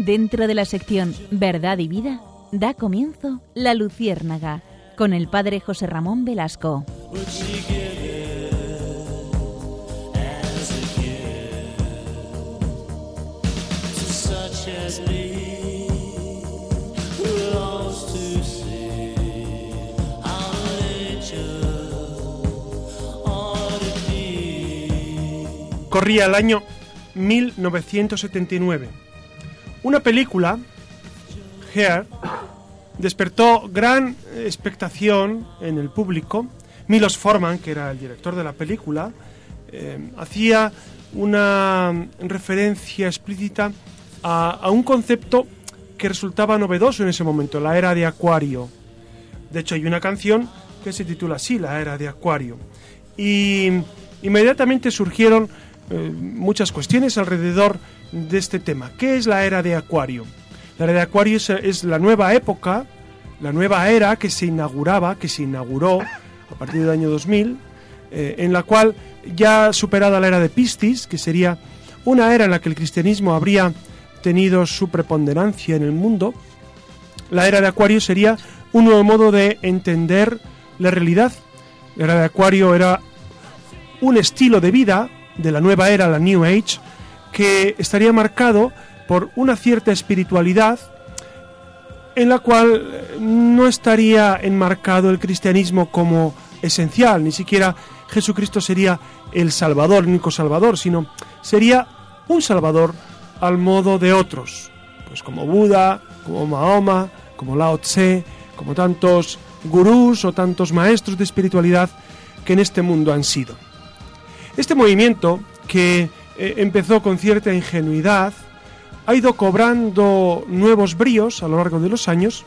Dentro de la sección Verdad y Vida, da comienzo La Luciérnaga con el padre José Ramón Velasco. Corría el año 1979. Una película, Hair, despertó gran expectación en el público. Milos Forman, que era el director de la película, eh, hacía una referencia explícita a, a, un concepto que resultaba novedoso en ese momento, la era de Acuario. De hecho, hay una canción que se titula así, la era de Acuario. Y inmediatamente surgieron eh, muchas cuestiones alrededor de este tema. ¿Qué es la era de Acuario? La era de Acuario es, la nueva época, la nueva era que se inauguraba, que se inauguró a partir del año 2000, eh, en la cual ya superada la era de Piscis, que sería una era en la que el cristianismo habría tenido su preponderancia en el mundo, la era de Acuario sería un nuevo modo de entender la realidad. La era de Acuario era un estilo de vida de la nueva era, la New Age, que estaría marcado por una cierta espiritualidad en la cual no estaría enmarcado el cristianismo como esencial, ni siquiera Jesucristo sería el Salvador, el único Salvador, sino sería un Salvador al modo de otros, pues como Buda, como Mahoma, como Lao Tse, como tantos gurús o tantos maestros de espiritualidad que en este mundo han sido. Este movimiento, que eh, empezó con cierta ingenuidad, ha ido cobrando nuevos bríos a lo largo de los años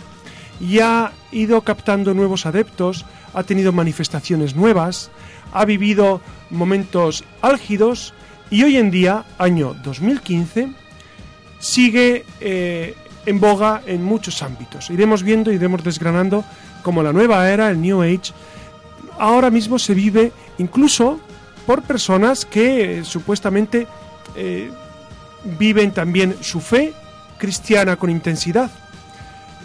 y ha ido captando nuevos adeptos, ha tenido manifestaciones nuevas, ha vivido momentos álgidos y hoy en día, año 2015, sigue eh, en boga en muchos ámbitos. Iremos viendo, iremos desgranando cómo la nueva era, el New Age, ahora mismo se vive incluso por personas que eh, supuestamente eh, viven también su fe cristiana con intensidad.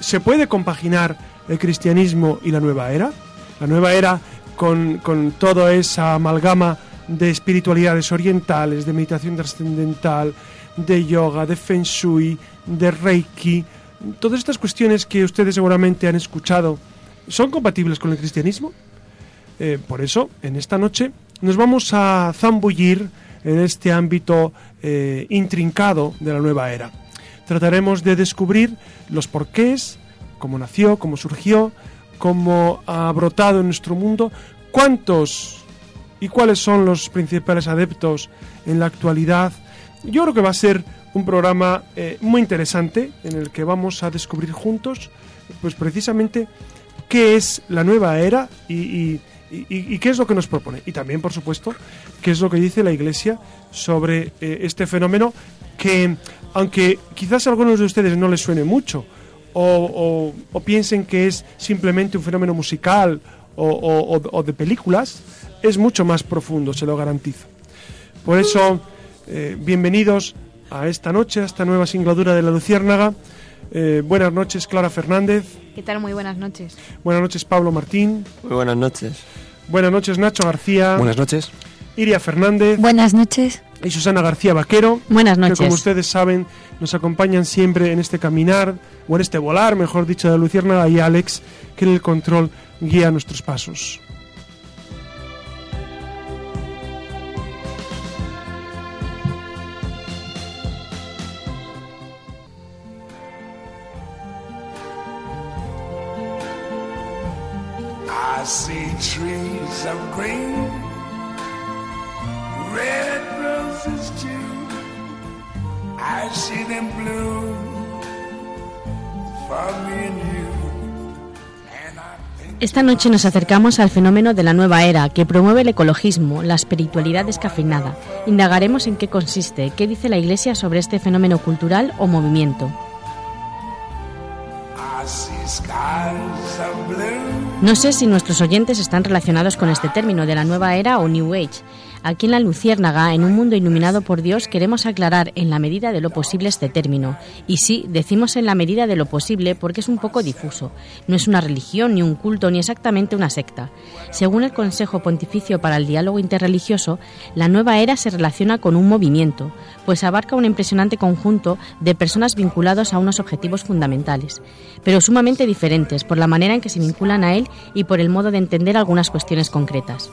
¿Se puede compaginar el cristianismo y la nueva era? La nueva era con, con toda esa amalgama de espiritualidades orientales, de meditación trascendental, de yoga, de feng shui, de reiki, todas estas cuestiones que ustedes seguramente han escuchado, ¿son compatibles con el cristianismo? Eh, por eso, en esta noche nos vamos a zambullir en este ámbito eh, intrincado de la nueva era. Trataremos de descubrir los porqués, cómo nació, cómo surgió, cómo ha brotado en nuestro mundo, cuántos y cuáles son los principales adeptos en la actualidad. Yo creo que va a ser un programa eh, muy interesante en el que vamos a descubrir juntos, pues precisamente qué es la nueva era y, y ¿Y, qué es lo que nos propone? Y también, por supuesto, qué es lo que dice la Iglesia sobre eh, este fenómeno que, aunque quizás a algunos de ustedes no les suene mucho o, piensen que es simplemente un fenómeno musical o, o, de películas, es mucho más profundo, se lo garantizo. Por eso, eh, bienvenidos a esta noche, a esta nueva singladura de la Luciérnaga. Eh, buenas noches, Clara Fernández. ¿Qué tal? Muy buenas noches. Buenas noches, Pablo Martín. Muy buenas noches. Buenas noches, Nacho García. Buenas noches. Iria Fernández. Buenas noches. Y Susana García Vaquero. Buenas noches. Que como ustedes saben, nos acompañan siempre en este caminar, o en este volar, mejor dicho, de Luciérnaga y Alex, que en el control guía nuestros pasos. Trees of green, red roses too. I see them blue for me and you. Esta noche nos acercamos al fenómeno de la nueva era que promueve el ecologismo, la espiritualidad descafeinada. Indagaremos en qué consiste, qué dice la Iglesia sobre este fenómeno cultural o movimiento. No sé si nuestros oyentes están relacionados con este término de la nueva era o New Age. Aquí en la Luciérnaga, en un mundo iluminado por Dios, queremos aclarar en la medida de lo posible este término. Y sí, decimos en la medida de lo posible porque es un poco difuso. No es una religión, ni un culto, ni exactamente una secta. Según el Consejo Pontificio para el Diálogo Interreligioso, la nueva era se relaciona con un movimiento, pues abarca un impresionante conjunto de personas vinculados a unos objetivos fundamentales, pero sumamente diferentes por la manera en que se vinculan a él y por el modo de entender algunas cuestiones concretas.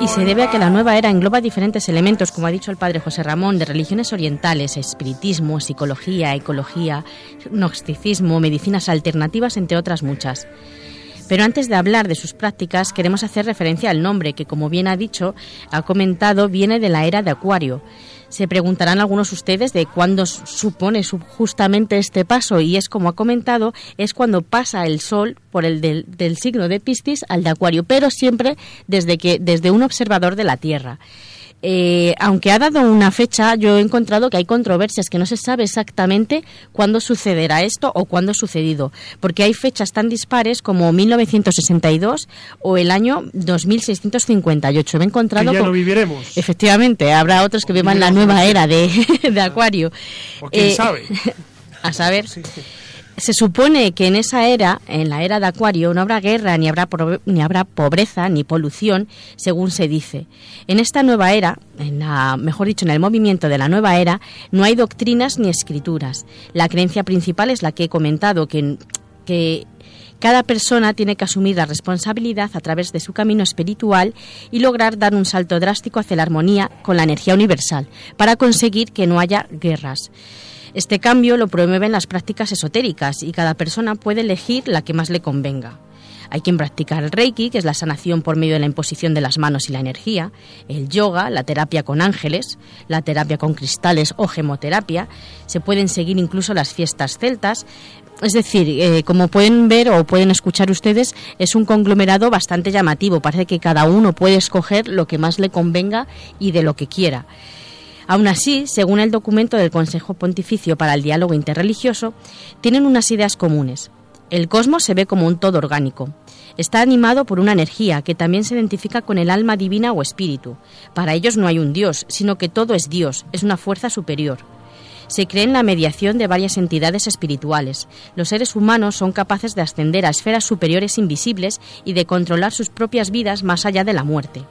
Y se debe a que la nueva era engloba diferentes elementos, como ha dicho el padre José Ramón, de religiones orientales, espiritismo, psicología, ecología, gnosticismo, medicinas alternativas, entre otras muchas. Pero antes de hablar de sus prácticas, queremos hacer referencia al nombre, que como bien ha dicho, ha comentado, viene de la era de Acuario. Se preguntarán algunos ustedes de cuándo supone justamente este paso y es como ha comentado, es cuando pasa el Sol por el del, del signo de Piscis al de Acuario, pero siempre desde, que, desde un observador de la Tierra. Eh, aunque ha dado una fecha, yo he encontrado que hay controversias, que no se sabe exactamente cuándo sucederá esto o cuándo ha sucedido, porque hay fechas tan dispares como 1962 o el año 2658. Me he encontrado Que ya con- lo viviremos. Efectivamente, habrá otros que vivan la nueva era de, de Acuario. O quién Eh, sabe. A saber. Se supone que en esa era, en la era de Acuario, no habrá guerra, ni habrá, ni habrá pobreza, ni polución, según se dice. En esta nueva era, en la, mejor dicho, en el movimiento de la nueva era, no hay doctrinas ni escrituras. La creencia principal es la que he comentado, que, que cada persona tiene que asumir la responsabilidad a través de su camino espiritual y lograr dar un salto drástico hacia la armonía con la energía universal, para conseguir que no haya guerras. Este cambio lo promueven las prácticas esotéricas y cada persona puede elegir la que más le convenga. Hay quien practica el Reiki, que es la sanación por medio de la imposición de las manos y la energía, el yoga, la terapia con ángeles, la terapia con cristales o gemoterapia. Se pueden seguir incluso las fiestas celtas. Es decir, eh, como pueden ver o pueden escuchar ustedes, es un conglomerado bastante llamativo. Parece que cada uno puede escoger lo que más le convenga y de lo que quiera. Aún así, según el documento del Consejo Pontificio para el Diálogo Interreligioso, tienen unas ideas comunes. El cosmos se ve como un todo orgánico. Está animado por una energía que también se identifica con el alma divina o espíritu. Para ellos no hay un Dios, sino que todo es Dios, es una fuerza superior. Se cree en la mediación de varias entidades espirituales. Los seres humanos son capaces de ascender a esferas superiores invisibles y de controlar sus propias vidas más allá de la muerte.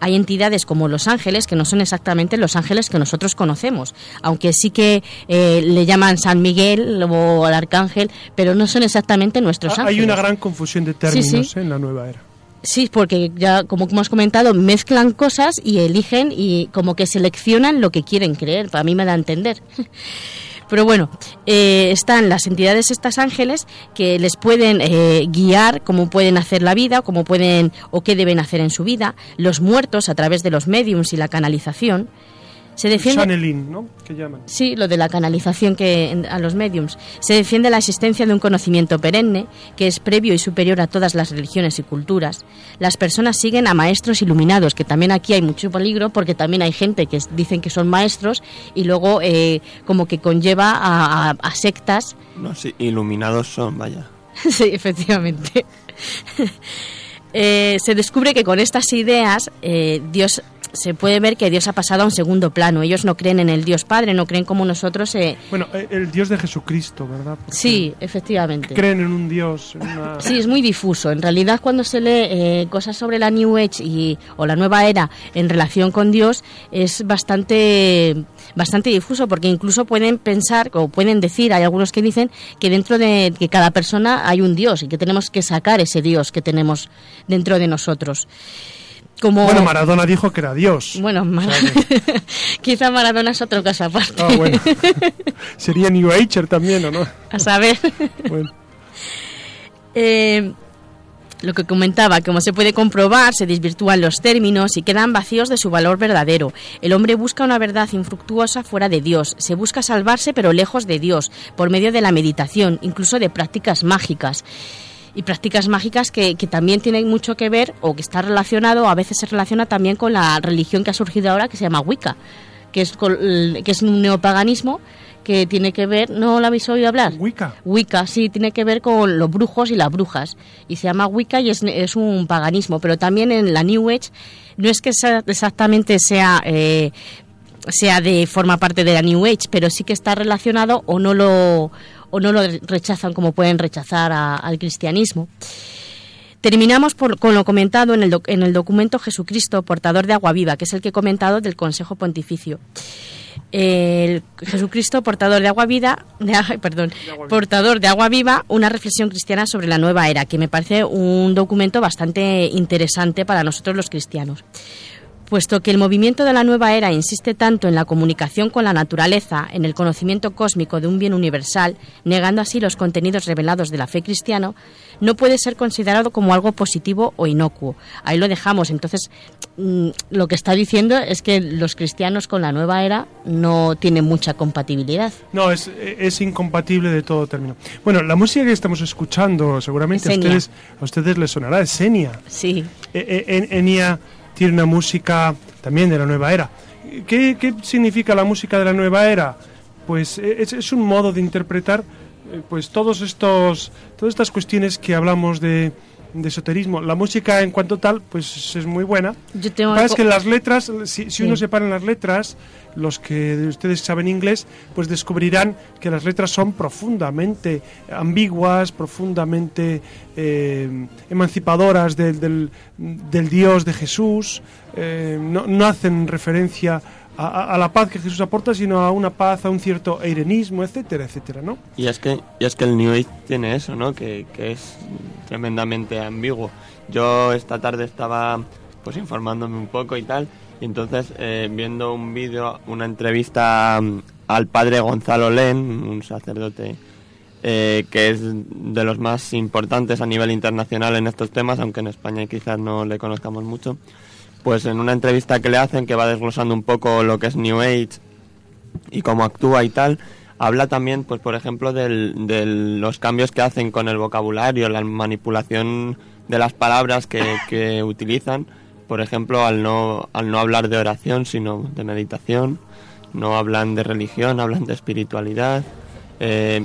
Hay entidades como los ángeles, que no son exactamente los ángeles que nosotros conocemos, aunque sí que eh, le llaman San Miguel o al arcángel, pero no son exactamente nuestros Ah, ángeles. Hay una gran confusión de términos sí. en la nueva era. Sí, porque ya, como hemos comentado, mezclan cosas y eligen y como que seleccionan lo que quieren creer. Para mí me da a entender. Pero bueno, eh, están las entidades estas ángeles que les pueden eh, guiar cómo pueden hacer la vida, cómo pueden o qué deben hacer en su vida. Los muertos a través de los mediums y la canalización. Se defiende. Channeling, ¿no? Que llaman. Sí, lo de la canalización que en- a los mediums. Se defiende la existencia de un conocimiento perenne que es previo y superior a todas las religiones y culturas. Las personas siguen a maestros iluminados, que también aquí hay mucho peligro porque también hay gente que es- dicen que son maestros y luego eh, como que conlleva a, a- a sectas. No, sí, iluminados son, vaya. sí, efectivamente. Eh, se descubre que con estas ideas eh, Dios se puede ver que Dios ha pasado a un segundo plano. Ellos no creen en el Dios Padre, no creen como nosotros. eh, Bueno, eh, el Dios de Jesucristo, ¿verdad? Porque Sí, efectivamente. Creen en un Dios, en una... Sí, es muy difuso. En realidad, cuando se lee eh, cosas sobre la New Age y, o la nueva era en relación con Dios, es bastante, bastante difuso, porque incluso pueden pensar o pueden decir, hay algunos que dicen que dentro de que cada persona hay un Dios y que tenemos que sacar ese Dios que tenemos dentro de nosotros. Como, Bueno, Maradona dijo que era Dios. Bueno, Mar- quizá Maradona es otro caso aparte. Ah, bueno. Sería New Ager también, ¿o no? A saber. Bueno. Eh, lo que comentaba, como se puede comprobar, se desvirtúan los términos y quedan vacíos de su valor verdadero. El hombre busca una verdad infructuosa fuera de Dios, se busca salvarse pero lejos de Dios, por medio de la meditación, incluso de prácticas mágicas. Y prácticas mágicas que, que también tienen mucho que ver o que está relacionado, a veces se relaciona también con la religión que ha surgido ahora que se llama Wicca, que es, que es un neopaganismo que tiene que ver, ¿no la habéis oído hablar? Wicca. Wicca, sí, tiene que ver con los brujos y las brujas. Y se llama Wicca y es, es un paganismo, pero también en la New Age no es que sea- exactamente sea... eh, sea de forma parte de la New Age, pero sí que está relacionado o no lo o no lo rechazan como pueden rechazar a- al cristianismo. Terminamos por- con lo comentado en el, doc- en el documento Jesucristo, portador de agua viva, que es el que he comentado del Consejo Pontificio. El Jesucristo, portador de agua vida, de, perdón, portador de agua viva, una reflexión cristiana sobre la nueva era, que me parece un documento bastante interesante para nosotros los cristianos. Puesto que el movimiento de la nueva era insiste tanto en la comunicación con la naturaleza, en el conocimiento cósmico de un bien universal, negando así los contenidos revelados de la fe cristiana, no puede ser considerado como algo positivo o inocuo. Ahí lo dejamos. Entonces, mm, lo que está diciendo es que los cristianos con la nueva era no tienen mucha compatibilidad. No, es, es incompatible de todo término. Bueno, la música que estamos escuchando seguramente a ustedes, a ustedes les sonará, es Enya. Sí. E- e- en- Enya tiene una música también de la nueva era. ¿Qué, qué significa la música de la nueva era? Pues eh, es, es un modo de interpretar eh, pues todos estos todas estas cuestiones que hablamos de, de esoterismo. La música en cuanto tal, pues es muy buena. Yo tengo Lo que pasa es que las letras, si, si Sí. uno separa las letras, los que de ustedes saben inglés, pues descubrirán que las letras son profundamente ambiguas, profundamente eh, emancipadoras del, del- del Dios de Jesús, eh, no, no hacen referencia a, la paz que Jesús aporta, sino a una paz, a un cierto eirenismo, etcétera, etcétera, ¿no? Y es que, y es que el New Age tiene eso, ¿no? Que, que es tremendamente ambiguo. Yo esta tarde estaba pues informándome un poco y tal, y entonces eh, viendo un vídeo, una entrevista mm, al padre Gonzalo Len, un sacerdote eh, que es de los más importantes a nivel internacional en estos temas, aunque en España quizás no le conozcamos mucho, pues en una entrevista que le hacen que va desglosando un poco lo que es New Age y cómo actúa y tal, habla también, pues por ejemplo, del- de los cambios que hacen con el vocabulario, la manipulación de las palabras que, que utilizan, por ejemplo, al no, al no hablar de oración, sino de meditación, no hablan de religión, hablan de espiritualidad, eh,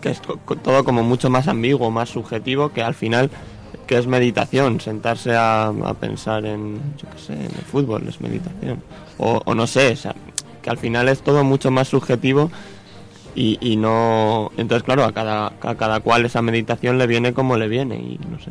que es todo como mucho más ambiguo, más subjetivo, que al final es meditación, sentarse a, a pensar en, yo qué sé, en el fútbol es meditación. O, o no sé, o sea, que al final es todo mucho más subjetivo y, y no... Entonces, claro, a cada, a cada cual esa meditación le viene como le viene y no sé.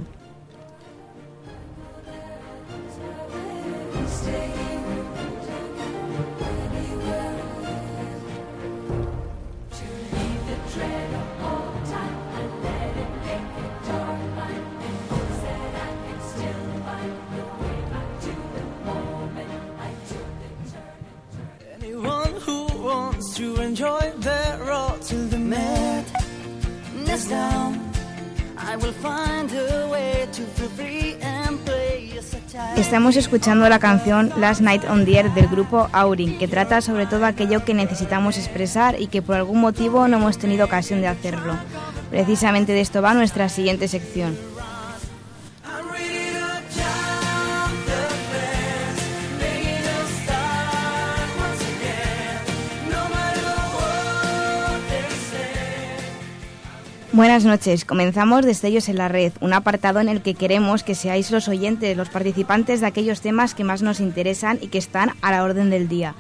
Estamos escuchando la canción Last Night on the Air del grupo Aurin, que trata sobre todo aquello que necesitamos expresar y que por algún motivo no hemos tenido ocasión de hacerlo. Precisamente de esto va nuestra siguiente sección. Buenas noches, comenzamos Destellos en la Red, un apartado en el que queremos que seáis los oyentes, los participantes de aquellos temas que más nos interesan y que están a la orden del día.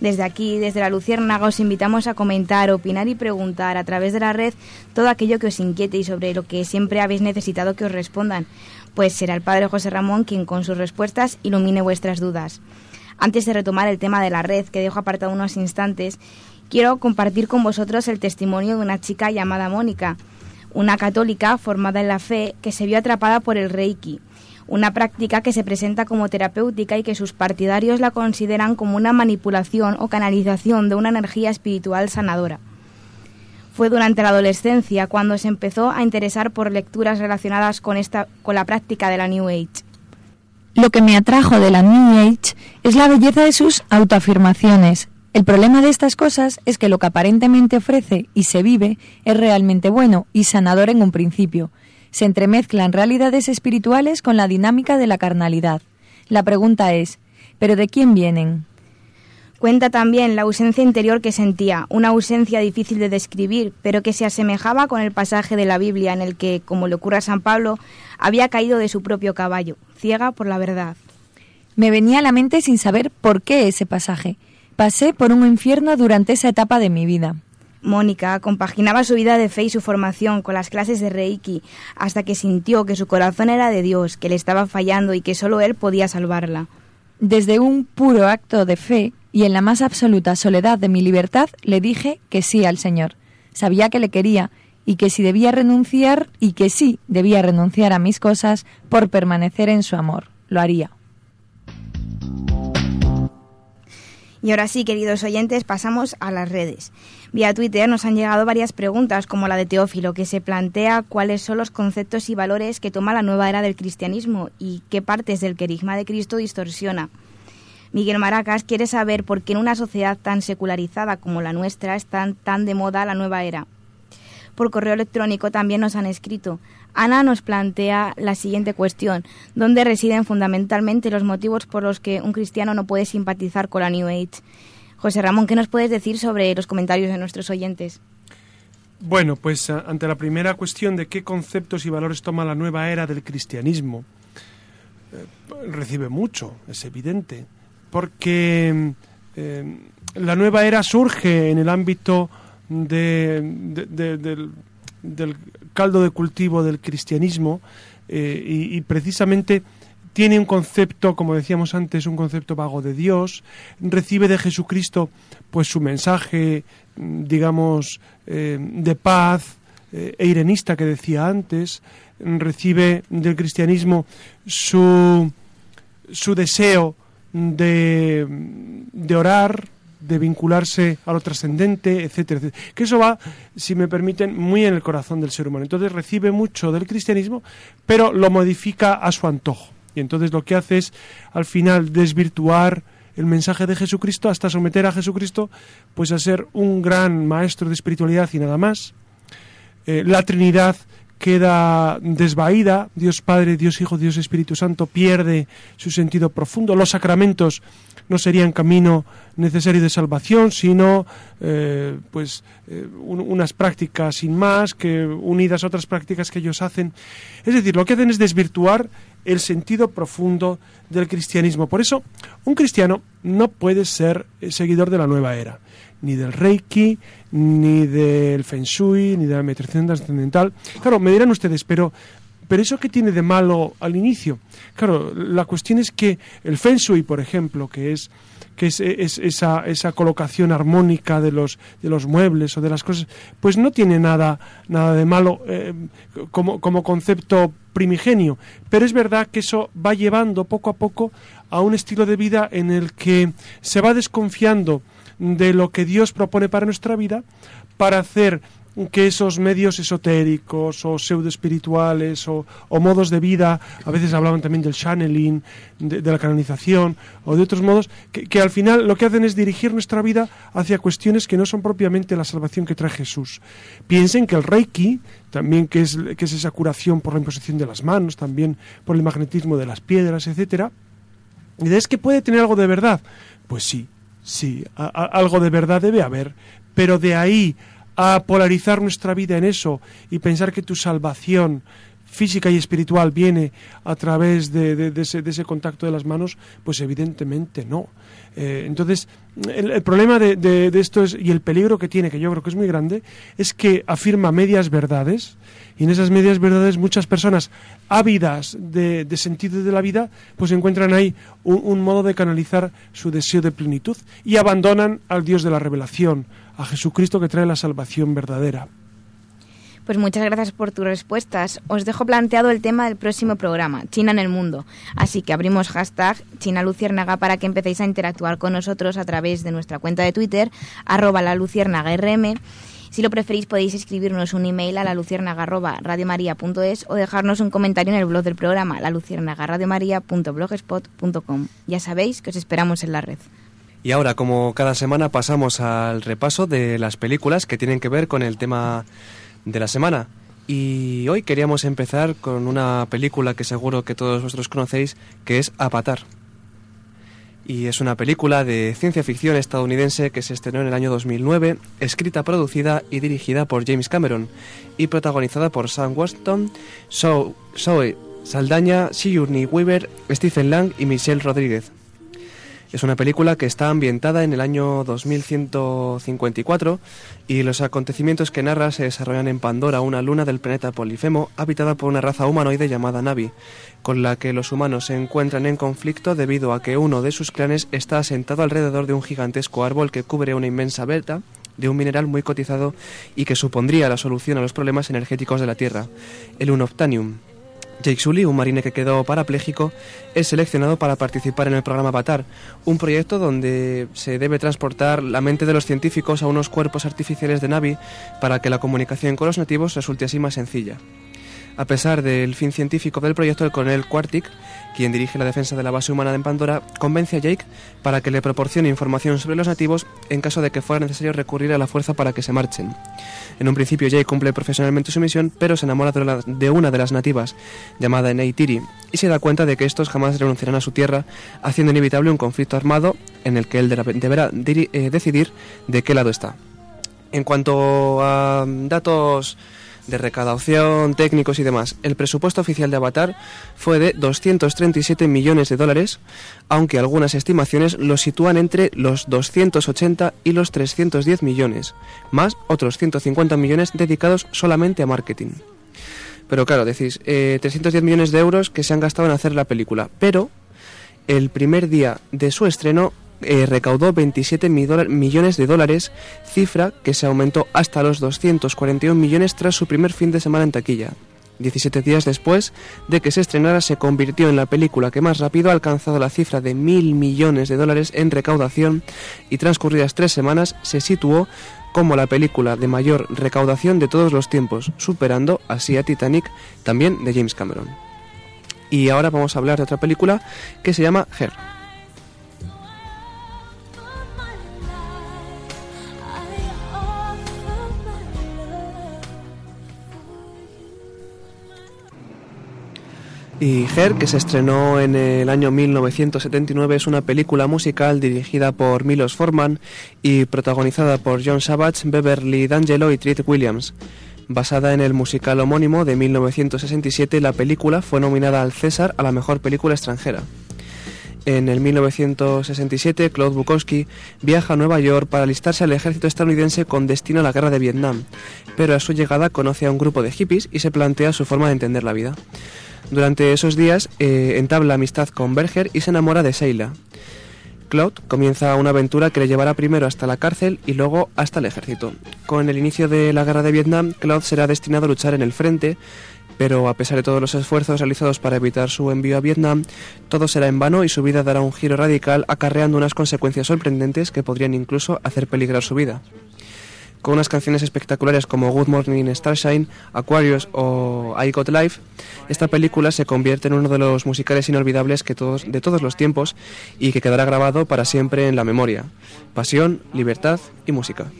Desde aquí, desde la Luciérnaga, os invitamos a comentar, opinar y preguntar a través de la red todo aquello que os inquiete y sobre lo que siempre habéis necesitado que os respondan, pues será el Padre José Ramón quien con sus respuestas ilumine vuestras dudas. Antes de retomar el tema de la red, que dejo apartado unos instantes, quiero compartir con vosotros el testimonio de una chica llamada Mónica, una católica formada en la fe que se vio atrapada por el Reiki, una práctica que se presenta como terapéutica y que sus partidarios la consideran como una manipulación o canalización de una energía espiritual sanadora. Fue durante la adolescencia cuando se empezó a interesar por lecturas relacionadas con, esta, con la práctica de la New Age. Lo que me atrajo de la New Age es la belleza de sus autoafirmaciones. El problema de estas cosas es que lo que aparentemente ofrece y se vive es realmente bueno y sanador en un principio. Se entremezclan realidades espirituales con la dinámica de la carnalidad. La pregunta es, ¿pero de quién vienen? Cuenta también la ausencia interior que sentía, una ausencia difícil de describir, pero que se asemejaba con el pasaje de la Biblia en el que, como le ocurre a San Pablo, había caído de su propio caballo, ciega por la verdad. Me venía a la mente sin saber por qué ese pasaje. Pasé por un infierno durante esa etapa de mi vida. Mónica compaginaba su vida de fe y su formación con las clases de Reiki hasta que sintió que su corazón era de Dios, que le estaba fallando y que solo Él podía salvarla. Desde un puro acto de fe y en la más absoluta soledad de mi libertad le dije que sí al Señor. Sabía que le quería y que si debía renunciar y que sí debía renunciar a mis cosas por permanecer en su amor. Lo haría. Y ahora sí, queridos oyentes, pasamos a las redes. Vía Twitter nos han llegado varias preguntas, como la de Teófilo, que se plantea cuáles son los conceptos y valores que toma la nueva era del cristianismo y qué partes del querigma de Cristo distorsiona. Miguel Maracas quiere saber por qué en una sociedad tan secularizada como la nuestra está tan de moda la nueva era. Por correo electrónico también nos han escrito. Ana nos plantea la siguiente cuestión. ¿Dónde residen fundamentalmente los motivos por los que un cristiano no puede simpatizar con la New Age? José Ramón, ¿qué nos puedes decir sobre los comentarios de nuestros oyentes? Bueno, pues ante la primera cuestión de qué conceptos y valores toma la nueva era del cristianismo, eh, recibe mucho, es evidente, porque eh, la nueva era surge en el ámbito de, de, de, del, del, caldo de cultivo del cristianismo eh, y, precisamente tiene un concepto, como decíamos antes, un concepto vago de Dios, recibe de Jesucristo pues su mensaje, digamos, eh, de paz eh, e irenista que decía antes, recibe del cristianismo su, su deseo de, de orar, de vincularse a lo trascendente, etcétera, etcétera. Que eso va, si me permiten, muy en el corazón del ser humano. Entonces recibe mucho del cristianismo, pero lo modifica a su antojo. Y entonces lo que hace es, al final, desvirtuar el mensaje de Jesucristo hasta someter a Jesucristo pues a ser un gran maestro de espiritualidad y nada más. Eh, la Trinidad queda desvaída, Dios Padre, Dios Hijo, Dios Espíritu Santo pierde su sentido profundo, los sacramentos no serían camino necesario de salvación, sino eh, pues eh, un, unas prácticas sin más que unidas a otras prácticas que ellos hacen. Es decir, lo que hacen es desvirtuar el sentido profundo del cristianismo. Por eso, un cristiano no puede ser seguidor de la nueva era, ni del Reiki, ni del Feng Shui, ni de la meditación trascendental. Claro, me dirán ustedes, pero pero eso que tiene de malo al inicio. Claro, la cuestión es que el Feng Shui, por ejemplo, que es que es, es, esa, esa colocación armónica de los, de los muebles o de las cosas, pues no tiene nada, nada de malo eh, como, como concepto primigenio. Pero es verdad que eso va llevando poco a poco a un estilo de vida en el que se va desconfiando de lo que Dios propone para nuestra vida para hacer que esos medios esotéricos o pseudo espirituales o, o, modos de vida, a veces hablaban también del channeling, de, la canonización o de otros modos, que, al final lo que hacen es dirigir nuestra vida hacia cuestiones que no son propiamente la salvación que trae Jesús. Piensen que el Reiki, también que es, que es esa curación por la imposición de las manos, también por el magnetismo de las piedras, etcétera, ¿y es que puede tener algo de verdad? Pues sí, sí, a, algo de verdad debe haber, pero de ahí a polarizar nuestra vida en eso y pensar que tu salvación física y espiritual viene a través de, ese, de ese, contacto de las manos, pues evidentemente no. Eh, entonces, el, problema de, esto es, y el peligro que tiene, que yo creo que es muy grande, es que afirma medias verdades, y en esas medias verdades muchas personas ávidas de, sentido de la vida, pues encuentran ahí un modo de canalizar su deseo de plenitud y abandonan al Dios de la revelación, a Jesucristo que trae la salvación verdadera. Pues muchas gracias por tus respuestas. Os dejo planteado el tema del próximo programa, China en el mundo. Así que abrimos hashtag China Luciérnaga para que empecéis a interactuar con nosotros a través de nuestra cuenta de Twitter, arroba la Luciérnaga RM. Si lo preferís podéis escribirnos un email a la luciérnaga.radiomaria.es o dejarnos un comentario en el blog del programa, la luciérnaga.radiomaria.blogspot.com. Ya sabéis que os esperamos en la red. Y ahora, como cada semana, pasamos al repaso de las películas que tienen que ver con el tema de la semana. Y hoy queríamos empezar con una película que seguro que todos vosotros conocéis, que es Avatar. Y es una película de ciencia ficción estadounidense que se estrenó en el año 2009, escrita, producida y dirigida por James Cameron y protagonizada por Sam Zoe Zoe Saldaña, Sigourney Weaver, Stephen Lang y Michelle Rodríguez. Es una película que está ambientada en el año 2154 y los acontecimientos que narra se desarrollan en Pandora, una luna del planeta Polifemo, habitada por una raza humanoide llamada Navi, con la que los humanos se encuentran en conflicto debido a que uno de sus clanes está asentado alrededor de un gigantesco árbol que cubre una inmensa beta de un mineral muy cotizado y que supondría la solución a los problemas energéticos de la Tierra, el unobtanium. Jake Sully, un marine que quedó parapléjico, es seleccionado para participar en el programa Avatar, un proyecto donde se debe transportar la mente de los científicos a unos cuerpos artificiales de Navi para que la comunicación con los nativos resulte así más sencilla. A pesar del fin científico del proyecto, el coronel Quartic, quien dirige la defensa de la base humana en Pandora, convence a Jake para que le proporcione información sobre los nativos en caso de que fuera necesario recurrir a la fuerza para que se marchen. En un principio Jake cumple profesionalmente su misión, pero se enamora de, de una de las nativas, llamada Neytiri, y se da cuenta de que estos jamás renunciarán a su tierra, haciendo inevitable un conflicto armado en el que él de- deberá eh, decidir de qué lado está. En cuanto a datos de recaudación, técnicos y demás, el presupuesto oficial de Avatar fue de 237 millones de dólares, aunque algunas estimaciones lo sitúan entre los 280 y los 310 millones, más otros 150 millones dedicados solamente a marketing. Pero claro, decís, eh, 310 millones de euros que se han gastado en hacer la película, pero el primer día de su estreno eh, recaudó 27 mi- dólar- millones de dólares, cifra que se aumentó hasta los 241 millones tras su primer fin de semana en taquilla. 17 días después de que se estrenara se convirtió en la película que más rápido ha alcanzado la cifra de mil millones de dólares en recaudación y transcurridas tres semanas se situó como la película de mayor recaudación de todos los tiempos, superando así a Titanic, también de James Cameron. Y ahora vamos a hablar de otra película que se llama Her. Y Her, que se estrenó en el año 1979, es una película musical dirigida por Milos Forman y protagonizada por John Savage, Beverly D'Angelo y Treat Williams. Basada en el musical homónimo de 1967, la película fue nominada al César a la mejor película extranjera. En el 1967, Claude Bukowski viaja a Nueva York para alistarse al ejército estadounidense con destino a la guerra de Vietnam, pero a su llegada conoce a un grupo de hippies y se plantea su forma de entender la vida. Durante esos días eh, entabla amistad con Berger y se enamora de Sheila. Claude comienza una aventura que le llevará primero hasta la cárcel y luego hasta el ejército. Con el inicio de la guerra de Vietnam, Claude será destinado a luchar en el frente, pero a pesar de todos los esfuerzos realizados para evitar su envío a Vietnam, todo será en vano y su vida dará un giro radical acarreando unas consecuencias sorprendentes que podrían incluso hacer peligrar su vida. Con unas canciones espectaculares como Good Morning Starshine, Aquarius o I Got Life, esta película se convierte en uno de los musicales inolvidables que todos, de todos los tiempos y que quedará grabado para siempre en la memoria. Pasión, libertad y música.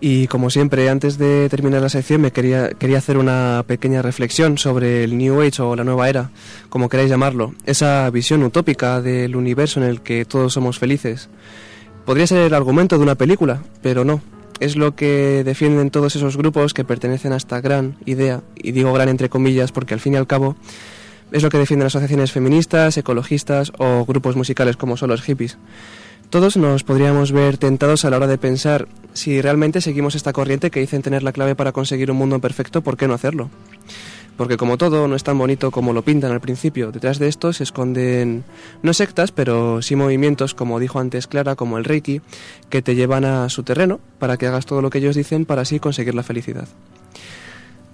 Y como siempre, antes de terminar la sección, me quería, quería hacer una pequeña reflexión sobre el New Age o la nueva era, como queráis llamarlo, esa visión utópica del universo en el que todos somos felices. Podría ser el argumento de una película, pero no. Es lo que defienden todos esos grupos que pertenecen a esta gran idea, y digo gran entre comillas porque al fin y al cabo es lo que defienden asociaciones feministas, ecologistas o grupos musicales como son los hippies. Todos nos podríamos ver tentados a la hora de pensar si realmente seguimos esta corriente que dicen tener la clave para conseguir un mundo perfecto, ¿por qué no hacerlo? Porque como todo no es tan bonito como lo pintan al principio, detrás de esto se esconden no sectas, pero sí movimientos, como dijo antes Clara, como el Reiki, que te llevan a su terreno para que hagas todo lo que ellos dicen para así conseguir la felicidad.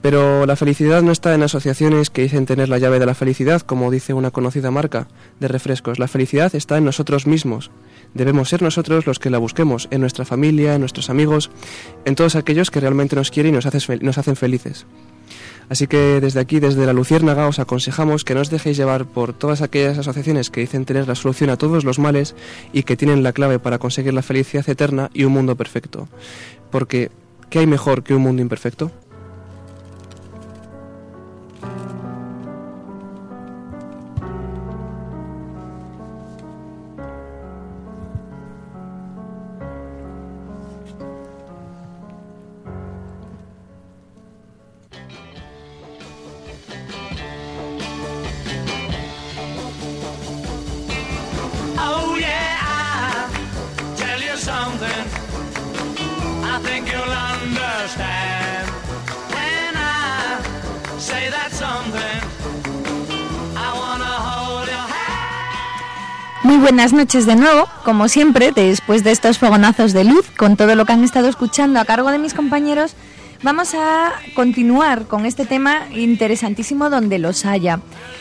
Pero la felicidad no está en asociaciones que dicen tener la llave de la felicidad, como dice una conocida marca de refrescos. La felicidad está en nosotros mismos. Debemos ser nosotros los que la busquemos, en nuestra familia, en nuestros amigos, en todos aquellos que realmente nos quieren y nos, nos hacen felices. Así que desde aquí, desde la Luciérnaga, os aconsejamos que no os dejéis llevar por todas aquellas asociaciones que dicen tener la solución a todos los males y que tienen la clave para conseguir la felicidad eterna y un mundo perfecto. Porque, ¿qué hay mejor que un mundo imperfecto? Buenas noches de nuevo, como siempre, después de estos fogonazos de luz, con todo lo que han estado escuchando a cargo de mis compañeros, vamos a continuar con este tema interesantísimo donde los haya.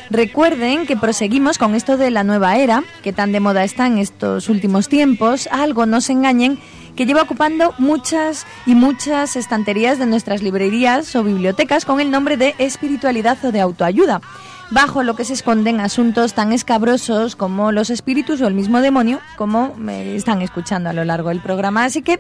Recuerden que proseguimos con esto de la nueva era, que tan de moda está en estos últimos tiempos, algo no se engañen, que lleva ocupando muchas y muchas estanterías de nuestras librerías o bibliotecas con el nombre de espiritualidad o de autoayuda bajo lo que se esconden asuntos tan escabrosos como los espíritus o el mismo demonio, como me están escuchando a lo largo del programa. Así que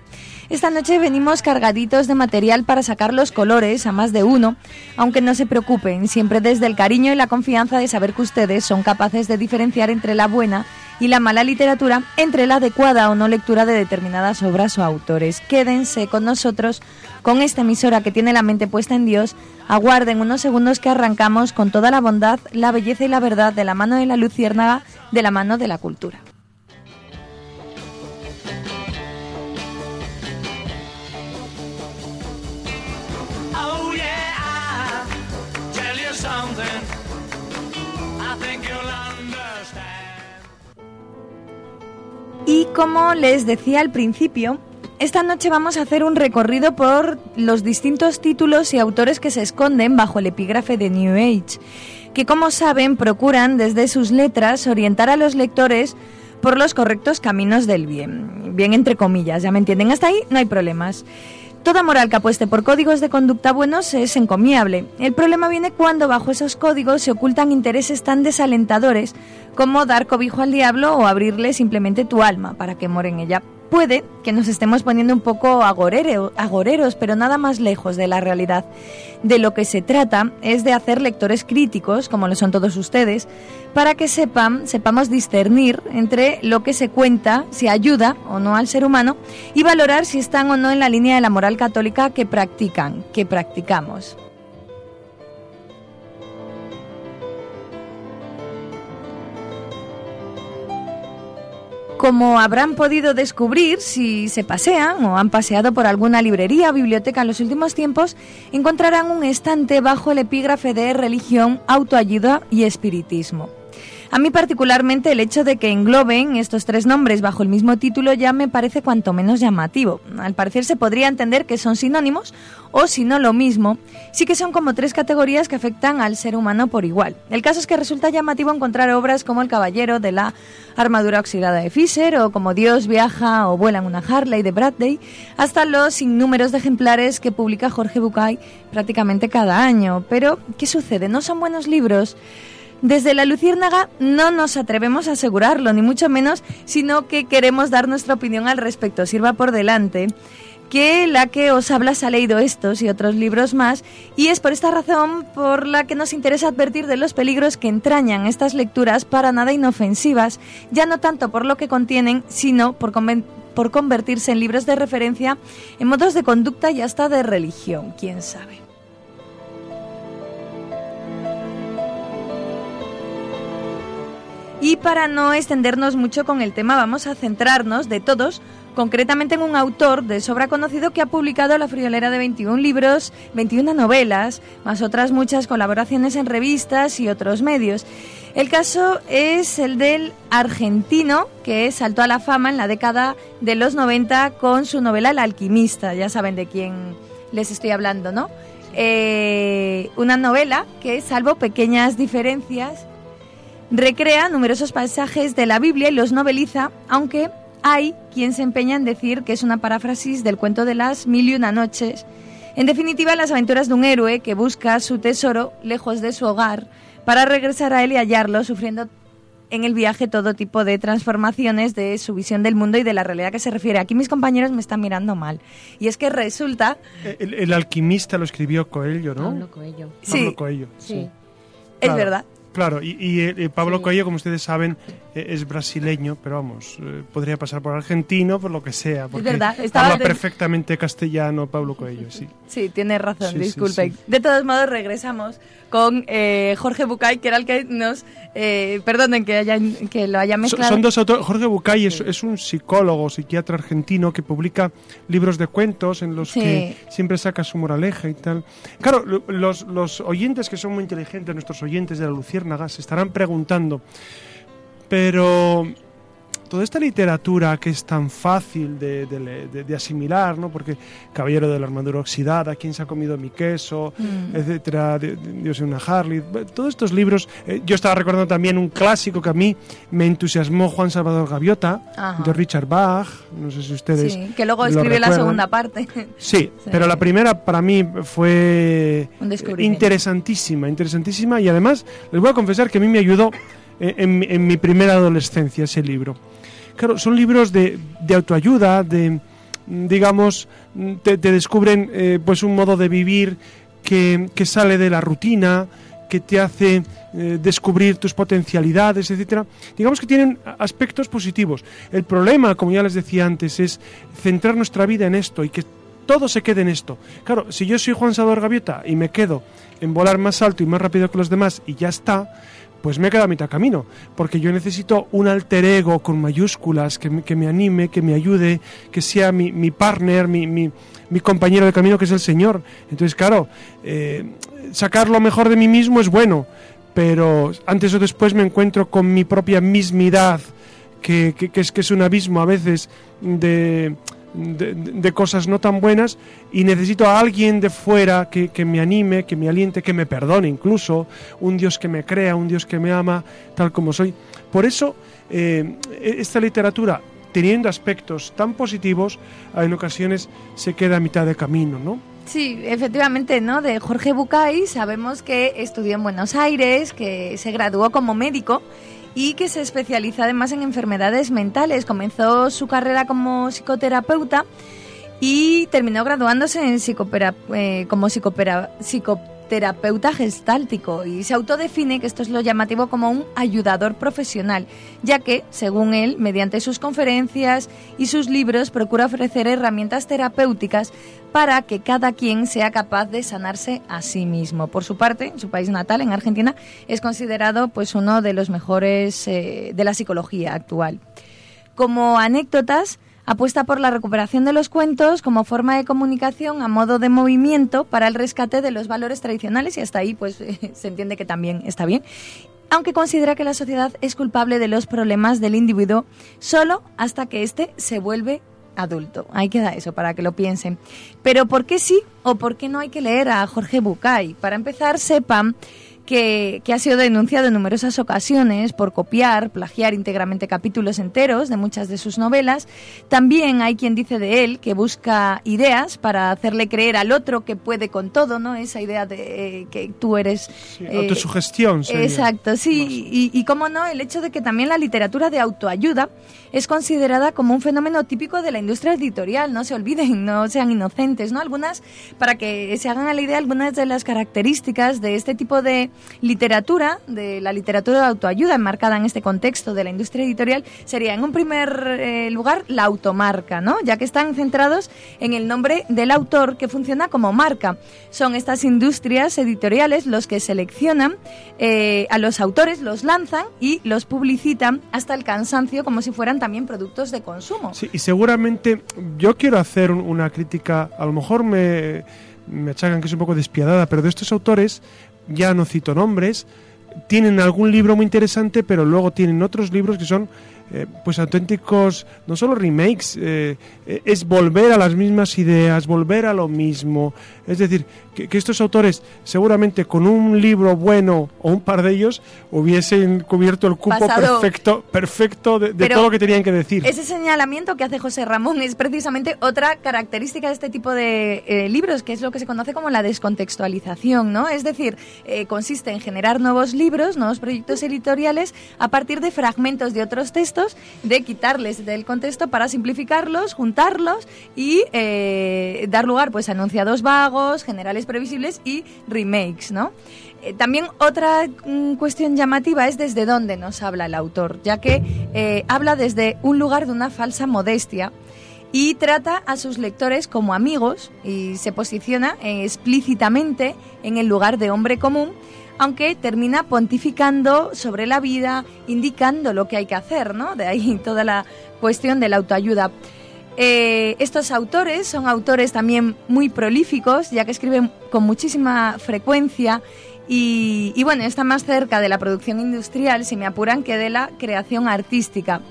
esta noche venimos cargaditos de material para sacar los colores a más de uno, aunque no se preocupen, siempre desde el cariño y la confianza de saber que ustedes son capaces de diferenciar entre la buena la mala literatura, entre la adecuada o no lectura de determinadas obras o autores. Quédense con nosotros con esta emisora que tiene la mente puesta en Dios. Aguarden unos segundos que arrancamos con toda la bondad, la belleza y la verdad de la mano de la luciérnaga, de la mano de la cultura. Y como les decía al principio, esta noche vamos a hacer un recorrido por los distintos títulos y autores que se esconden bajo el epígrafe de New Age, que como saben procuran desde sus letras orientar a los lectores por los correctos caminos del bien. Bien entre comillas, ya me entienden, hasta ahí no hay problemas. Toda moral que apueste por códigos de conducta buenos es encomiable. El problema viene cuando bajo esos códigos se ocultan intereses tan desalentadores como dar cobijo al diablo o abrirle simplemente tu alma para que more en ella. Puede que nos estemos poniendo un poco agoreros, pero nada más lejos de la realidad. De lo que se trata es de hacer lectores críticos, como lo son todos ustedes, para que sepan, sepamos discernir entre lo que se cuenta, si ayuda o no al ser humano, y valorar si están o no en la línea de la moral católica que practican, que practicamos. Como habrán podido descubrir si se pasean o han paseado por alguna librería o biblioteca en los últimos tiempos, encontrarán un estante bajo el epígrafe de religión, autoayuda y espiritismo. A mí particularmente el hecho de que engloben estos tres nombres bajo el mismo título ya me parece cuanto menos llamativo. Al parecer se podría entender que son sinónimos o si no lo mismo, sí que son como tres categorías que afectan al ser humano por igual. El caso es que resulta llamativo encontrar obras como El Caballero de la Armadura Oxidada de Fisher o como Dios viaja o vuela en una Harley de Bradley, hasta los innúmeros de ejemplares que publica Jorge Bucay prácticamente cada año. Pero, ¿qué sucede? ¿No son buenos libros? Desde la Luciérnaga no nos atrevemos a asegurarlo, ni mucho menos, sino que queremos dar nuestra opinión al respecto. Sirva por delante que la que os habla se ha leído estos y otros libros más, y es por esta razón por la que nos interesa advertir de los peligros que entrañan estas lecturas para nada inofensivas, ya no tanto por lo que contienen, sino por, por convertirse en libros de referencia en modos de conducta y hasta de religión, quién sabe. Y para no extendernos mucho con el tema, vamos a centrarnos de todos concretamente en un autor de sobra conocido que ha publicado La Friolera de 21 libros, 21 novelas, más otras muchas colaboraciones en revistas y otros medios. El caso es el del argentino que saltó a la fama en la década de los 90 con su novela El alquimista, ya saben de quién les estoy hablando, ¿no? eh, una novela que, salvo pequeñas diferencias, recrea numerosos pasajes de la Biblia y los noveliza, aunque hay quien se empeña en decir que es una paráfrasis del cuento de las mil y una noches. En definitiva, las aventuras de un héroe que busca su tesoro lejos de su hogar para regresar a él y hallarlo, sufriendo en el viaje todo tipo de transformaciones de su visión del mundo y de la realidad que se refiere. Aquí mis compañeros me están mirando mal. Y es que resulta... El, el alquimista lo escribió Coelho, ¿no? Pablo Coelho. Sí. Pablo Coelho, sí. Sí. Es Claro. verdad. Claro, y, y, eh, Pablo Sí. Coelho, como ustedes saben, eh, es brasileño, pero vamos, eh, podría pasar por argentino, por lo que sea. Porque verdad, estaba habla de- perfectamente castellano Pablo Coelho, sí. Sí, tiene razón, Sí, disculpen. sí. De todos modos, regresamos con eh, Jorge Bucay, que era el que nos... Eh, perdonen que, hayan, que lo haya mezclado. Son dos autores. Jorge Bucay es, es un psicólogo, psiquiatra argentino que publica libros de cuentos en los que siempre saca su moraleja y tal. Claro, lo- los, los oyentes que son muy inteligentes, nuestros oyentes de la Se estarán preguntando, pero toda esta literatura que es tan fácil de, de le- de- de asimilar, ¿no? Porque Caballero de la Armadura Oxidada, ¿Quién se ha comido mi queso? Mm. etcétera, Dios y una Harley, todos estos libros. eh, yo estaba recordando también un clásico que a mí me entusiasmó Juan Salvador Gaviota, Ajá. de Richard Bach, no sé si ustedes. Sí, que luego escribe la segunda parte. Sí, Sí. pero la primera para mí fue Un interesantísima, interesantísima y además les voy a confesar que a mí me ayudó en, mi- primera adolescencia ese libro. Claro, son libros de, de autoayuda, de, digamos, te, descubren eh, pues un modo de vivir que, que sale de la rutina, que te hace eh, descubrir tus potencialidades, etcétera. Digamos que tienen aspectos positivos. El problema, como ya les decía antes, es centrar nuestra vida en esto y que todo se quede en esto. Claro, si yo soy Juan Salvador Gaviota y me quedo en volar más alto y más rápido que los demás y ya está, pues me he quedado a mitad camino, porque yo necesito un alter ego con mayúsculas que que me anime, que me ayude, que sea mi, mi partner, mi, mi- mi compañero de camino, que es el Señor. Entonces, claro, eh, sacar lo mejor de mí mismo es bueno, pero antes o después me encuentro con mi propia mismidad, que- que es, que es un abismo a veces de, de, cosas no tan buenas y necesito a alguien de fuera que, que me anime, que me aliente, que me perdone incluso, un Dios que me crea, un Dios que me ama tal como soy. Por eso eh, esta literatura, teniendo aspectos tan positivos, en ocasiones se queda a mitad de camino, ¿no? Sí, efectivamente, ¿no? De Jorge Bucay sabemos que estudió en Buenos Aires, que se graduó como médico y que se especializa además en enfermedades mentales. Comenzó su carrera como psicoterapeuta y terminó graduándose en psicopera- eh, como psicopera- psicoterapeuta gestáltico y se autodefine, que esto es lo llamativo, como un ayudador profesional, ya que, según él, mediante sus conferencias y sus libros procura ofrecer herramientas terapéuticas para que cada quien sea capaz de sanarse a sí mismo. Por su parte, en su país natal, en Argentina, es considerado pues uno de los mejores eh, de la psicología actual. Como anécdotas, apuesta por la recuperación de los cuentos como forma de comunicación a modo de movimiento para el rescate de los valores tradicionales y hasta ahí pues se entiende que también está bien. Aunque considera que la sociedad es culpable de los problemas del individuo solo hasta que éste se vuelve adulto. Ahí queda eso para que lo piensen. Pero ¿por qué sí o por qué no hay que leer a Jorge Bucay? Para empezar, sepan que, que ha sido denunciado en numerosas ocasiones por copiar, plagiar íntegramente capítulos enteros de muchas de sus novelas. También hay quien dice de él que busca ideas para hacerle creer al otro que puede con todo, ¿no? Esa idea de eh, que tú eres... Sí, eh, autosugestión. sería. Exacto, sí. Y, y cómo no, el hecho de que también la literatura de autoayuda es considerada como un fenómeno típico de la industria editorial. No se olviden, no sean inocentes, ¿no? Algunas, para que se hagan a la idea, algunas de las características de este tipo de literatura, de la literatura de autoayuda enmarcada en este contexto de la industria editorial, sería en un primer eh, lugar la automarca, ¿no? Ya que están centrados en el nombre del autor que funciona como marca. Son estas industrias editoriales los que seleccionan eh, a los autores, los lanzan y los publicitan hasta el cansancio como si fueran también productos de consumo. Sí, y seguramente yo quiero hacer un- una crítica, a lo mejor me, me achacan que es un poco despiadada, pero de estos autores, ya no cito nombres, tienen algún libro muy interesante, pero luego tienen otros libros que son eh, pues auténticos, no solo remakes, eh, eh, es volver a las mismas ideas, volver a lo mismo. Es decir, que, que estos autores seguramente con un libro bueno o un par de ellos hubiesen cubierto el cupo Pasado. perfecto, perfecto de, todo lo que tenían que decir. Ese señalamiento que hace José Ramón es precisamente otra característica de este tipo de eh, libros, que es lo que se conoce como la descontextualización, ¿no? Es decir, eh, consiste en generar nuevos libros, nuevos proyectos editoriales a partir de fragmentos de otros textos, de quitarles del contexto para simplificarlos, juntarlos y eh, dar lugar pues, a enunciados vagos, generales previsibles y remakes, ¿no? Eh, También otra mm, cuestión llamativa es desde dónde nos habla el autor, ya que eh, habla desde un lugar de una falsa modestia y trata a sus lectores como amigos y se posiciona eh, explícitamente en el lugar de hombre común, aunque termina pontificando sobre la vida, indicando lo que hay que hacer, ¿no? De ahí toda la cuestión de la autoayuda. Eh, estos autores son autores también muy prolíficos, ya que escriben con muchísima frecuencia y, y, bueno, están más cerca de la producción industrial, si me apuran, que de la creación artística.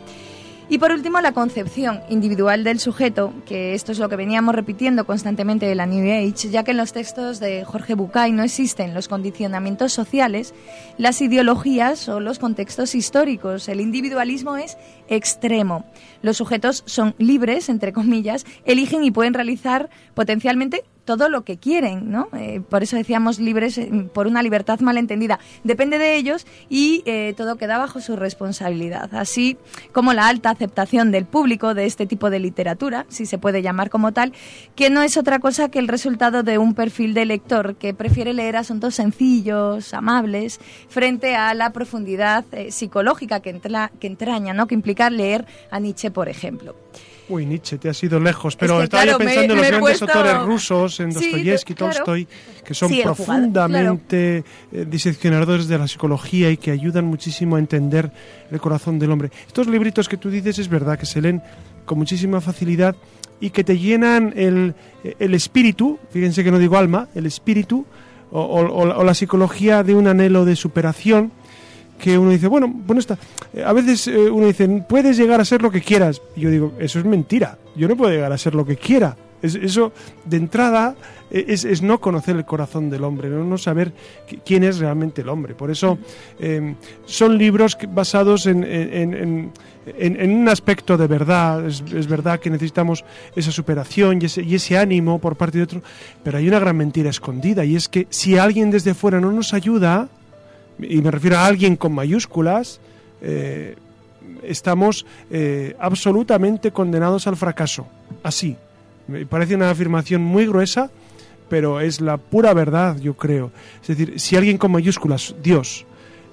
Y por último, la concepción individual del sujeto, que esto es lo que veníamos repitiendo constantemente de la New Age, ya que en los textos de Jorge Bucay no existen los condicionamientos sociales, las ideologías o los contextos históricos. El individualismo es extremo. Los sujetos son libres, entre comillas, eligen y pueden realizar potencialmente todo lo que quieren, ¿no? Eh, por eso decíamos libres eh, por una libertad malentendida. Depende de ellos y eh, todo queda bajo su responsabilidad. Así como la alta aceptación del público de este tipo de literatura, si se puede llamar como tal, que no es otra cosa que el resultado de un perfil de lector que prefiere leer asuntos sencillos, amables, frente a la profundidad psicológica que entraña, ¿no? Que implica leer a Nietzsche, por ejemplo. Uy, Nietzsche, te has ido lejos, pero que, estaba claro, yo me- pensando en los grandes puesto- autores rusos, en Sí, Dostoyevsky, claro. Tolstoy, que son Sí, profundamente eh, diseccionadores de la psicología y que ayudan muchísimo a entender el corazón del hombre. Estos libritos que tú dices es verdad que se leen con muchísima facilidad y que te llenan el, el espíritu, fíjense que no digo alma, el espíritu o la psicología de un anhelo de superación que uno dice, bueno, bueno está. eh, A veces eh, uno dice, puedes llegar a ser lo que quieras. Y yo digo, eso es mentira. Yo no puedo llegar a ser lo que quiera. Es- eso, de entrada, eh, es, es no conocer el corazón del hombre, no, no saber qui- quién es realmente el hombre. Por eso eh, son libros basados en, en- en- en- en un aspecto de verdad. Es, es verdad que necesitamos esa superación y ese, y ese ánimo por parte de otro, pero hay una gran mentira escondida y es que si alguien desde fuera no nos ayuda, y me refiero a alguien con mayúsculas, eh, estamos eh, absolutamente condenados al fracaso. Así. Me parece una afirmación muy gruesa, pero es la pura verdad, yo creo. Es decir, si alguien con mayúsculas, Dios,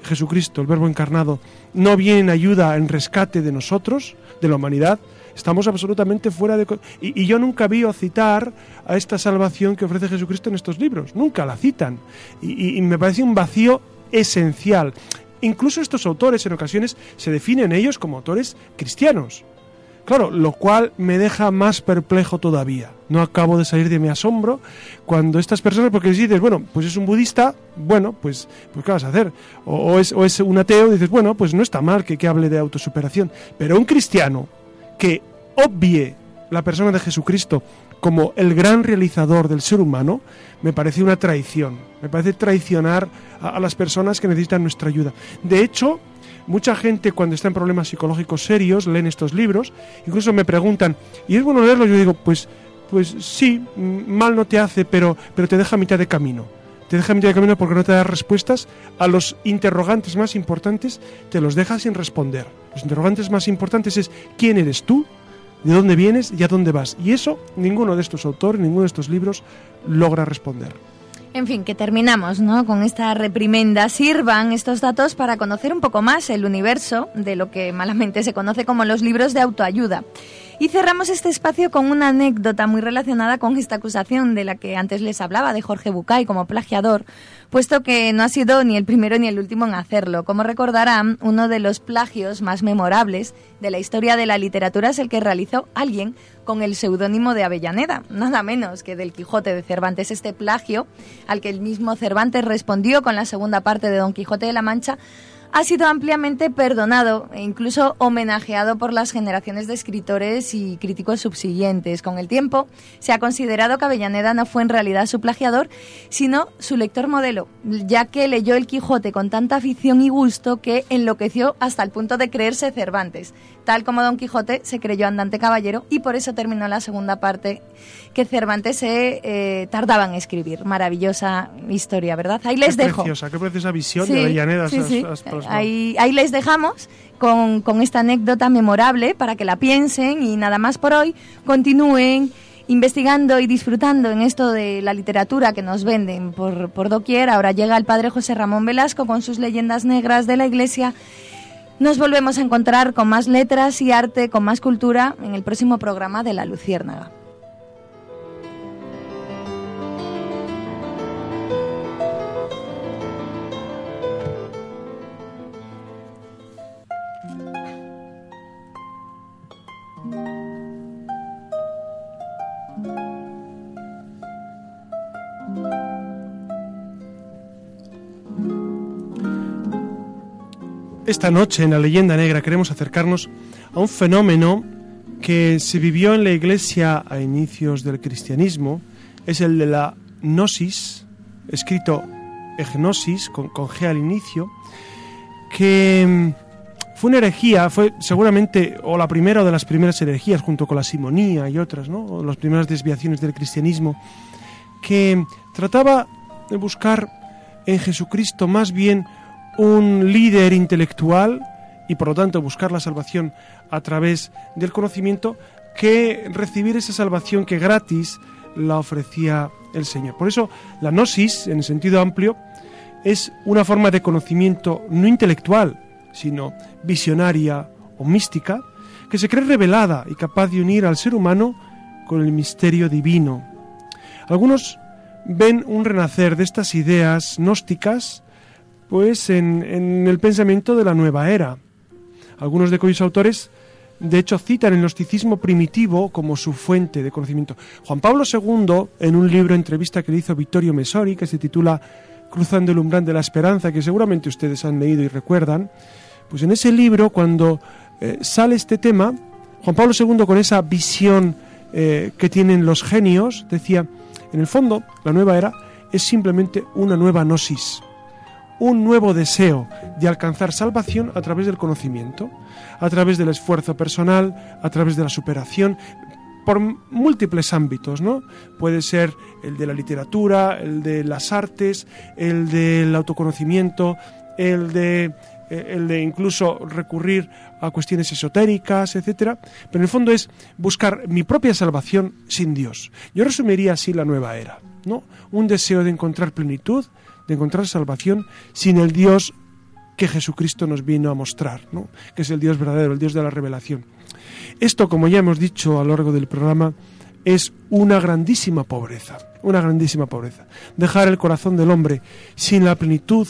Jesucristo, el Verbo encarnado, no viene en ayuda, en rescate de nosotros, de la humanidad, estamos absolutamente fuera de... Y, yo nunca vi o citar a esta salvación que ofrece Jesucristo en estos libros, nunca la citan. Y me parece un vacío esencial. Incluso estos autores en ocasiones se definen ellos como autores cristianos. Claro, lo cual me deja más perplejo todavía. No acabo de salir de mi asombro cuando estas personas, porque si dices, bueno, pues es un budista, bueno, pues, pues ¿qué vas a hacer? O, es, o es un ateo, dices, bueno, pues no está mal que, que hable de autosuperación. Pero un cristiano que obvie la persona de Jesucristo como el gran realizador del ser humano, me parece una traición. Me parece traicionar a, las personas que necesitan nuestra ayuda. De hecho, mucha gente cuando está en problemas psicológicos serios leen estos libros, incluso me preguntan, ¿y es bueno leerlos? Yo digo, pues, pues sí, mm, mal no te hace, pero, pero te deja a mitad de camino. Te deja a mitad de camino porque no te da respuestas a los interrogantes más importantes, te los deja sin responder. Los interrogantes más importantes es ¿quién eres tú? ¿De dónde vienes y a dónde vas? Y eso ninguno de estos autores, ninguno de estos libros logra responder. En fin, que terminamos ¿no? con esta reprimenda. Sirvan estos datos para conocer un poco más el universo de lo que malamente se conoce como los libros de autoayuda. Y cerramos este espacio con una anécdota muy relacionada con esta acusación de la que antes les hablaba de Jorge Bucay como plagiador, puesto que no ha sido ni el primero ni el último en hacerlo. Como recordarán, uno de los plagios más memorables de la historia de la literatura es el que realizó alguien con el seudónimo de Avellaneda, nada menos que del Quijote de Cervantes. Este plagio, al que el mismo Cervantes respondió con la segunda parte de Don Quijote de la Mancha, ha sido ampliamente perdonado e incluso homenajeado por las generaciones de escritores y críticos subsiguientes. Con el tiempo, se ha considerado que Avellaneda no fue en realidad su plagiador, sino su lector modelo, ya que leyó el Quijote con tanta afición y gusto que enloqueció hasta el punto de creerse Cervantes. Tal como Don Quijote se creyó andante caballero y por eso terminó la segunda parte que Cervantes se eh, tardaba en escribir. Maravillosa historia, ¿verdad? Ahí les qué dejo. Preciosa, qué preciosa visión Sí, de Avellaneda. sí, has- sí. has plasmado. Ahí, ahí les dejamos con, con esta anécdota memorable para que la piensen y nada más por hoy. Continúen investigando y disfrutando en esto de la literatura que nos venden por, por doquier. Ahora llega el padre José Ramón Velasco con sus leyendas negras de la iglesia. Nos volvemos a encontrar con más letras y arte, con más cultura en el próximo programa de La Luciérnaga. Esta noche en la leyenda negra queremos acercarnos a un fenómeno que se vivió en la iglesia a inicios del cristianismo. Es el de la gnosis, escrito egnosis, con, con G al inicio, que mm, fue una herejía, fue seguramente o la primera o de las primeras herejías, junto con la simonía y otras, ¿no? o las primeras desviaciones del cristianismo, que trataba de buscar en Jesucristo más bien un líder intelectual y por lo tanto buscar la salvación a través del conocimiento que recibir esa salvación que gratis la ofrecía el Señor. Por eso la gnosis, en el sentido amplio, es una forma de conocimiento no intelectual, sino visionaria o mística, que se cree revelada y capaz de unir al ser humano con el misterio divino. Algunos ven un renacer de estas ideas gnósticas pues en, el pensamiento de la nueva era. Algunos de cuyos autores de hecho citan el gnosticismo primitivo como su fuente de conocimiento. Juan Pablo II, en un libro entrevista que le hizo Vittorio Mesori, que se titula Cruzando el umbral de la esperanza, que seguramente ustedes han leído y recuerdan, pues en ese libro, cuando eh, sale este tema, Juan Pablo II, con esa visión eh, que tienen los genios, decía, en el fondo, la nueva era es simplemente una nueva gnosis, un nuevo deseo de alcanzar salvación a través del conocimiento, a través del esfuerzo personal, a través de la superación, por múltiples ámbitos, ¿no? Puede ser el de la literatura, el de las artes, el del autoconocimiento, el de eh, el de incluso recurrir a cuestiones esotéricas, etcétera, pero en el fondo es buscar mi propia salvación sin Dios. Yo resumiría así la nueva era, ¿no? Un deseo de encontrar plenitud, de encontrar salvación sin el Dios que Jesucristo nos vino a mostrar, ¿no? que es el Dios verdadero, el Dios de la revelación. Esto, como ya hemos dicho a lo largo del programa, es una grandísima pobreza, una grandísima pobreza. Dejar el corazón del hombre sin la plenitud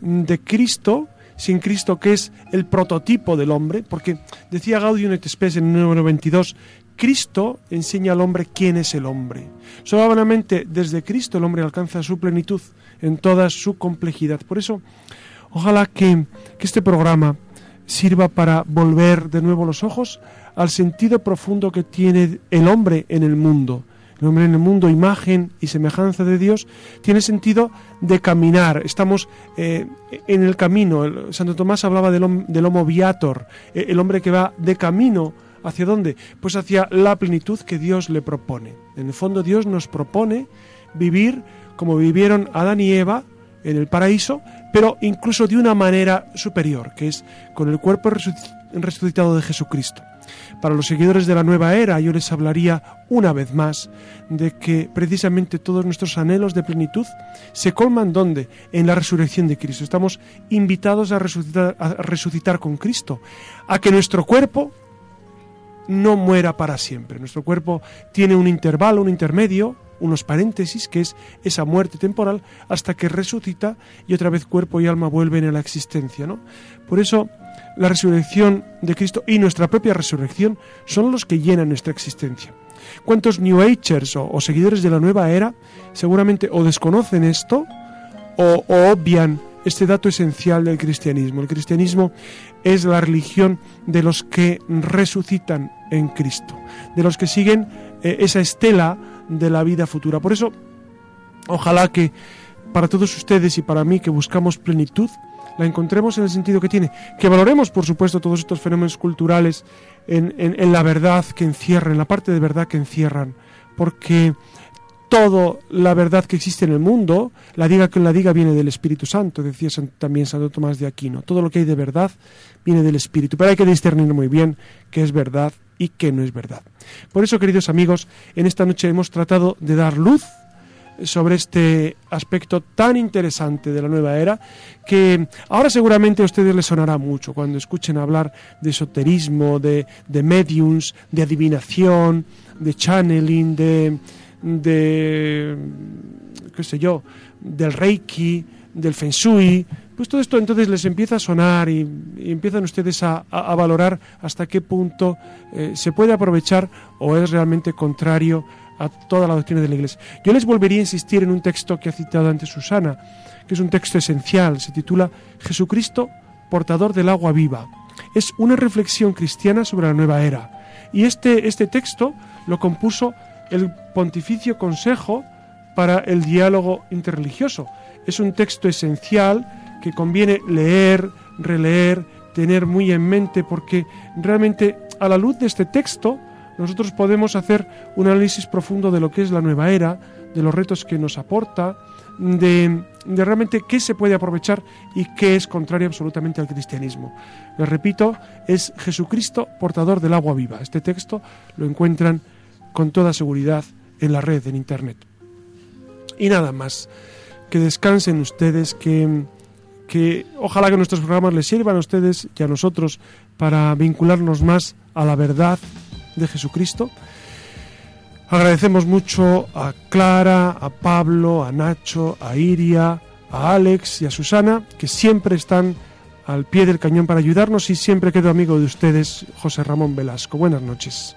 de Cristo, sin Cristo que es el prototipo del hombre, porque decía Gaudium et Spes en el número 22, Cristo enseña al hombre quién es el hombre. Solamente desde Cristo el hombre alcanza su plenitud en toda su complejidad. Por eso, ojalá que, que este programa sirva para volver de nuevo los ojos al sentido profundo que tiene el hombre en el mundo. El hombre en el mundo, imagen y semejanza de Dios, tiene sentido de caminar. Estamos eh, en el camino. Santo Tomás hablaba del, del homo viator, eh, el hombre que va de camino. ¿Hacia dónde? Pues hacia la plenitud que Dios le propone. En el fondo Dios nos propone vivir como vivieron Adán y Eva en el paraíso, pero incluso de una manera superior, que es con el cuerpo resuc- resucitado de Jesucristo. Para los seguidores de la nueva era, yo les hablaría una vez más de que precisamente todos nuestros anhelos de plenitud se colman ¿dónde? En la resurrección de Cristo. Estamos invitados a resucitar, a resucitar con Cristo, a que nuestro cuerpo no muera para siempre. Nuestro cuerpo tiene un intervalo, un intermedio, unos paréntesis, que es esa muerte temporal, hasta que resucita y otra vez cuerpo y alma vuelven a la existencia. ¿no? Por eso la resurrección de Cristo y nuestra propia resurrección son los que llenan nuestra existencia. ¿Cuántos New Agers o, seguidores de la nueva era seguramente o desconocen esto o, o obvian este dato esencial del cristianismo. El cristianismo es la religión de los que resucitan en Cristo, de los que siguen eh, esa estela de la vida futura. Por eso, ojalá que para todos ustedes y para mí que buscamos plenitud, la encontremos en el sentido que tiene, que valoremos, por supuesto, todos estos fenómenos culturales en, en- la verdad que encierran, en la parte de verdad que encierran, porque toda la verdad que existe en el mundo, la diga que la diga viene del Espíritu Santo, decía también Santo Tomás de Aquino. Todo lo que hay de verdad viene del Espíritu, pero hay que discernir muy bien qué es verdad y qué no es verdad. Por eso, queridos amigos, en esta noche hemos tratado de dar luz sobre este aspecto tan interesante de la nueva era que ahora seguramente a ustedes les sonará mucho cuando escuchen hablar de esoterismo, de, de mediums, de adivinación, de channeling, de, de qué sé yo, del reiki, del feng shui, pues todo esto entonces les empieza a sonar y, empiezan ustedes a valorar hasta qué punto eh, se puede aprovechar o es realmente contrario a toda la doctrina de la Iglesia. Yo les volvería a insistir en un texto que ha citado antes Susana, que es un texto esencial, se titula Jesucristo, portador del agua viva. Es una reflexión cristiana sobre la nueva era. Y este, este texto lo compuso el Pontificio Consejo para el Diálogo Interreligioso. Es un texto esencial que conviene leer, releer, tener muy en mente, porque realmente a la luz de este texto nosotros podemos hacer un análisis profundo de lo que es la nueva era, de los retos que nos aporta, de, realmente qué se puede aprovechar y qué es contrario absolutamente al cristianismo. Les repito, es Jesucristo portador del agua viva. Este texto lo encuentran con toda seguridad en la red, en Internet. Y nada más, que descansen ustedes, que, que ojalá que nuestros programas les sirvan a ustedes y a nosotros para vincularnos más a la verdad de Jesucristo. Agradecemos mucho a Clara, a Pablo, a Nacho, a Iria, a Alex y a Susana, que siempre están al pie del cañón para ayudarnos y siempre quedo amigo de ustedes, José Ramón Velasco. Buenas noches.